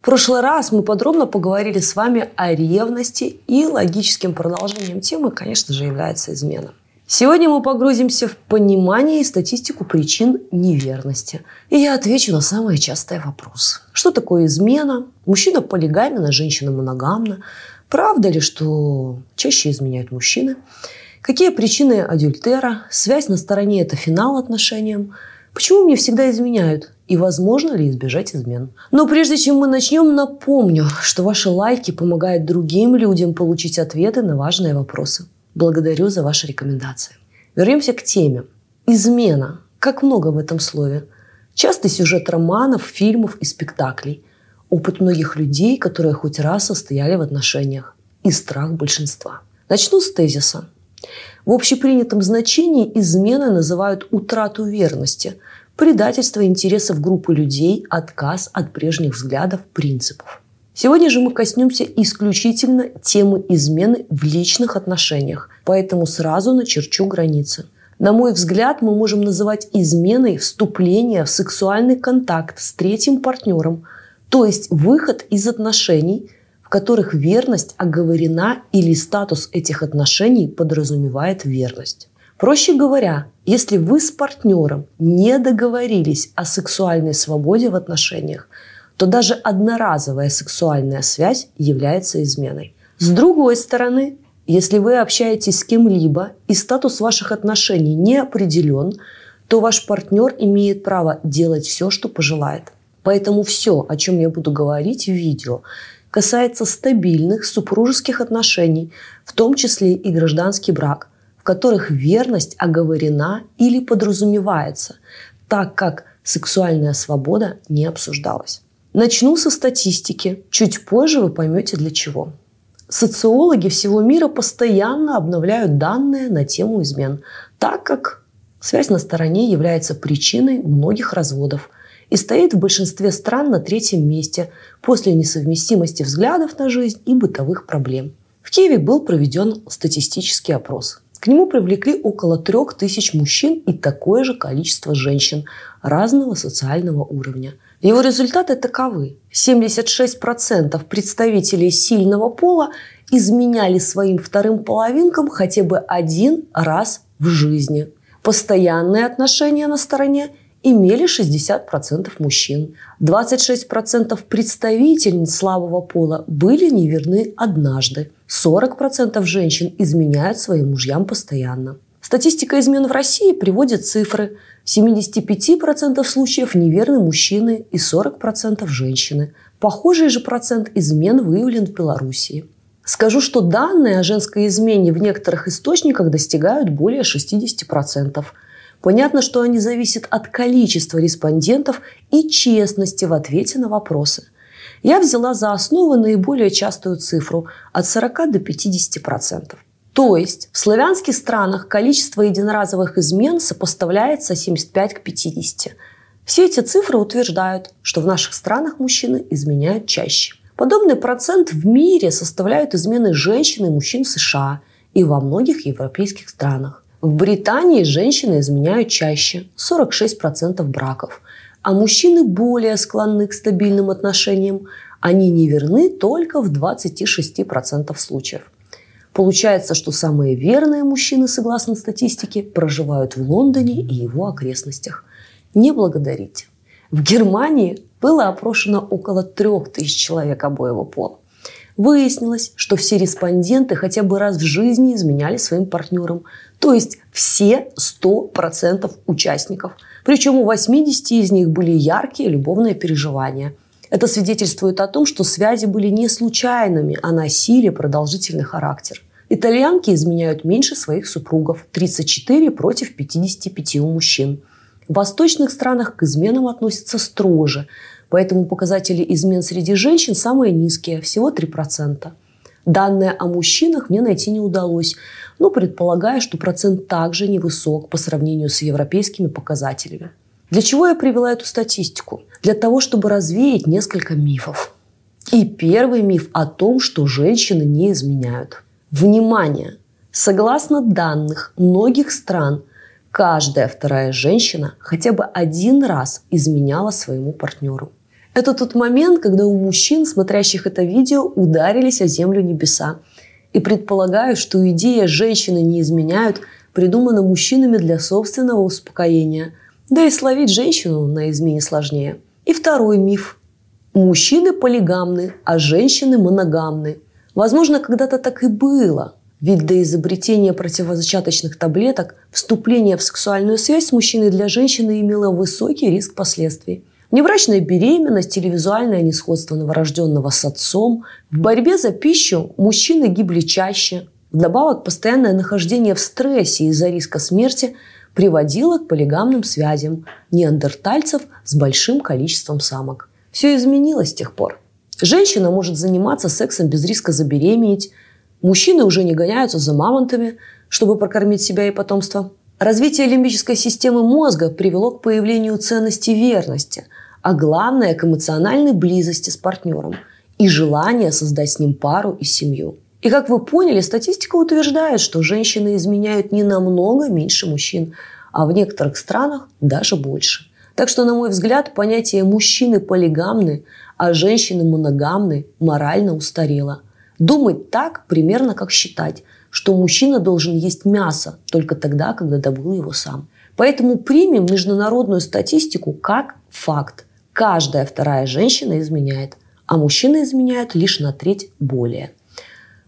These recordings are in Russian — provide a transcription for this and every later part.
В прошлый раз мы подробно поговорили с вами о ревности и логическим продолжением темы, конечно же, является измена. Сегодня мы погрузимся в понимание и статистику причин неверности. И я отвечу на самый частый вопрос. Что такое измена? Мужчина полигамен, а женщина моногамна. Правда ли, что чаще изменяют мужчины? Какие причины адюльтера? Связь на стороне – это финал отношениям. Почему мне всегда изменяют? И возможно ли избежать измен? Но прежде чем мы начнем, напомню, что ваши лайки помогают другим людям получить ответы на важные вопросы. Благодарю за ваши рекомендации. Вернемся к теме. Измена. Как много в этом слове. Частый сюжет романов, фильмов и спектаклей. Опыт многих людей, которые хоть раз состояли в отношениях. И страх большинства. Начну с тезиса. В общепринятом значении измены называют утрату верности, предательство интересов группы людей, отказ от прежних взглядов, принципов. Сегодня же мы коснемся исключительно темы измены в личных отношениях, поэтому сразу начерчу границы. На мой взгляд, мы можем называть изменой вступление в сексуальный контакт с третьим партнером, то есть выход из отношений – которых верность оговорена или статус этих отношений подразумевает верность. Проще говоря, если вы с партнером не договорились о сексуальной свободе в отношениях, то даже одноразовая сексуальная связь является изменой. С другой стороны, если вы общаетесь с кем-либо и статус ваших отношений не определен, то ваш партнер имеет право делать все, что пожелает. Поэтому все, о чем я буду говорить в видео, касается стабильных супружеских отношений, в том числе и гражданский брак, которых верность оговорена или подразумевается, так как сексуальная свобода не обсуждалась. Начну со статистики. Чуть позже вы поймете для чего. Социологи всего мира постоянно обновляют данные на тему измен, так как связь на стороне является причиной многих разводов – и стоит в большинстве стран на третьем месте после несовместимости взглядов на жизнь и бытовых проблем. В Киеве был проведен статистический опрос. К нему привлекли около трех тысяч мужчин и такое же количество женщин разного социального уровня. Его результаты таковы. 76% представителей сильного пола изменяли своим вторым половинкам хотя бы один раз в жизни. Постоянные отношения на стороне имели 60% мужчин. 26% представительниц слабого пола были неверны однажды. 40% женщин изменяют своим мужьям постоянно. Статистика измен в России приводит цифры. В 75% случаев неверны мужчины и 40% женщины. Похожий же процент измен выявлен в Белоруссии. Скажу, что данные о женской измене в некоторых источниках достигают более 60%. Понятно, что они зависят от количества респондентов и честности в ответе на вопросы. Я взяла за основу наиболее частую цифру – от 40 до 50%. То есть в славянских странах количество единоразовых измен сопоставляется 75 к 50. Все эти цифры утверждают, что в наших странах мужчины изменяют чаще. Подобный процент в мире составляют измены женщин и мужчин в США и во многих европейских странах. В Британии женщины изменяют чаще – 46% браков, а мужчины более склонны к стабильным отношениям. Они не верны только в 26% случаев. Получается, что самые верные мужчины, согласно статистике, проживают в Лондоне и его окрестностях. Не благодарите. В Германии было опрошено около 3000 человек обоего пола. Выяснилось, что все респонденты хотя бы раз в жизни изменяли своим партнерам. То есть все 100% участников. Причем у 80 из них были яркие любовные переживания. Это свидетельствует о том, что связи были не случайными, а носили продолжительный характер. Итальянки изменяют меньше своих супругов – 34 против 55 у мужчин. В восточных странах к изменам относятся строже – Поэтому показатели измен среди женщин самые низкие, всего 3%. Данные о мужчинах мне найти не удалось, но предполагаю, что процент также невысок по сравнению с европейскими показателями. Для чего я привела эту статистику? Для того, чтобы развеять несколько мифов. И первый миф о том, что женщины не изменяют. Внимание! Согласно данных многих стран, каждая вторая женщина хотя бы один раз изменяла своему партнеру. Это тот момент, когда у мужчин, смотрящих это видео, ударились о землю небеса. И предполагаю, что идея «женщины не изменяют» придумана мужчинами для собственного успокоения. Да и словить женщину на измене сложнее. И второй миф. Мужчины полигамны, а женщины моногамны. Возможно, когда-то так и было – ведь до изобретения противозачаточных таблеток вступление в сексуальную связь с мужчиной для женщины имело высокий риск последствий. Неврачная беременность или визуальное несходство новорожденного с отцом. В борьбе за пищу мужчины гибли чаще. Вдобавок, постоянное нахождение в стрессе из-за риска смерти приводило к полигамным связям неандертальцев с большим количеством самок. Все изменилось с тех пор. Женщина может заниматься сексом без риска забеременеть, Мужчины уже не гоняются за мамонтами, чтобы прокормить себя и потомство. Развитие лимбической системы мозга привело к появлению ценности верности, а главное – к эмоциональной близости с партнером и желание создать с ним пару и семью. И как вы поняли, статистика утверждает, что женщины изменяют не намного меньше мужчин, а в некоторых странах даже больше. Так что, на мой взгляд, понятие мужчины полигамны, а женщины моногамны морально устарело – Думать так, примерно как считать, что мужчина должен есть мясо только тогда, когда добыл его сам. Поэтому примем международную статистику как факт. Каждая вторая женщина изменяет, а мужчины изменяют лишь на треть более.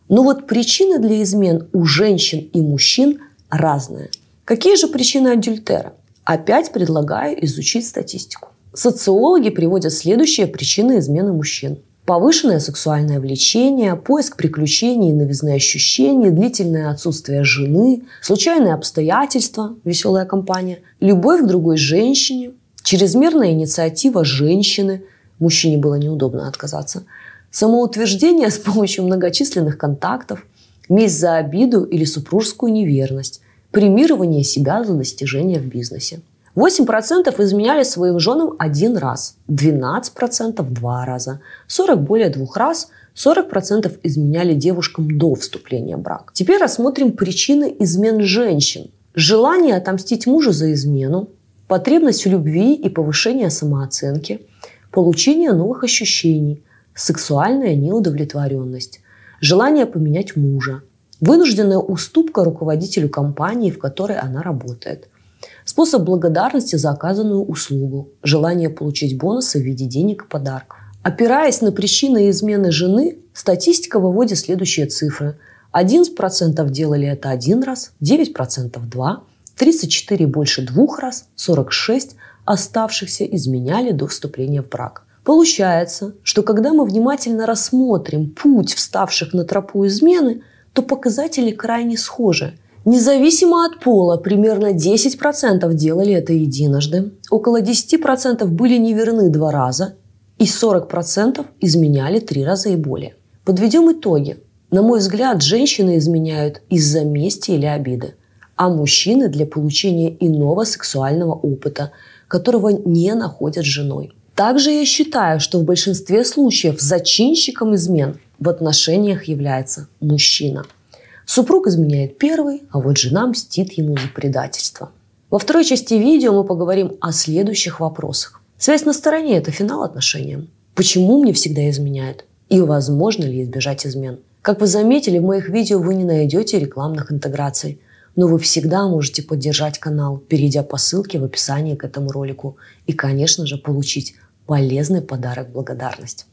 Но вот причины для измен у женщин и мужчин разные. Какие же причины адюльтера? Опять предлагаю изучить статистику. Социологи приводят следующие причины измены мужчин. Повышенное сексуальное влечение, поиск приключений и новизны ощущений, длительное отсутствие жены, случайные обстоятельства, веселая компания, любовь к другой женщине, чрезмерная инициатива женщины, мужчине было неудобно отказаться, самоутверждение с помощью многочисленных контактов, месть за обиду или супружескую неверность, премирование себя за достижения в бизнесе. 8% изменяли своим женам один раз, 12% два раза, 40 более двух раз, 40% изменяли девушкам до вступления в брак. Теперь рассмотрим причины измен женщин. Желание отомстить мужу за измену, потребность в любви и повышение самооценки, получение новых ощущений, сексуальная неудовлетворенность, желание поменять мужа, вынужденная уступка руководителю компании, в которой она работает, Способ благодарности за оказанную услугу, желание получить бонусы в виде денег и подарков. Опираясь на причины измены жены, статистика выводит следующие цифры. 11% делали это один раз, 9% два, 34 больше двух раз, 46 оставшихся изменяли до вступления в брак. Получается, что когда мы внимательно рассмотрим путь вставших на тропу измены, то показатели крайне схожи. Независимо от пола, примерно 10% делали это единожды, около 10% были неверны два раза и 40% изменяли три раза и более. Подведем итоги. На мой взгляд, женщины изменяют из-за мести или обиды, а мужчины для получения иного сексуального опыта, которого не находят женой. Также я считаю, что в большинстве случаев зачинщиком измен в отношениях является мужчина – Супруг изменяет первый, а вот жена мстит ему за предательство. Во второй части видео мы поговорим о следующих вопросах. Связь на стороне – это финал отношениям. Почему мне всегда изменяют? И возможно ли избежать измен? Как вы заметили, в моих видео вы не найдете рекламных интеграций, но вы всегда можете поддержать канал, перейдя по ссылке в описании к этому ролику и, конечно же, получить полезный подарок благодарность.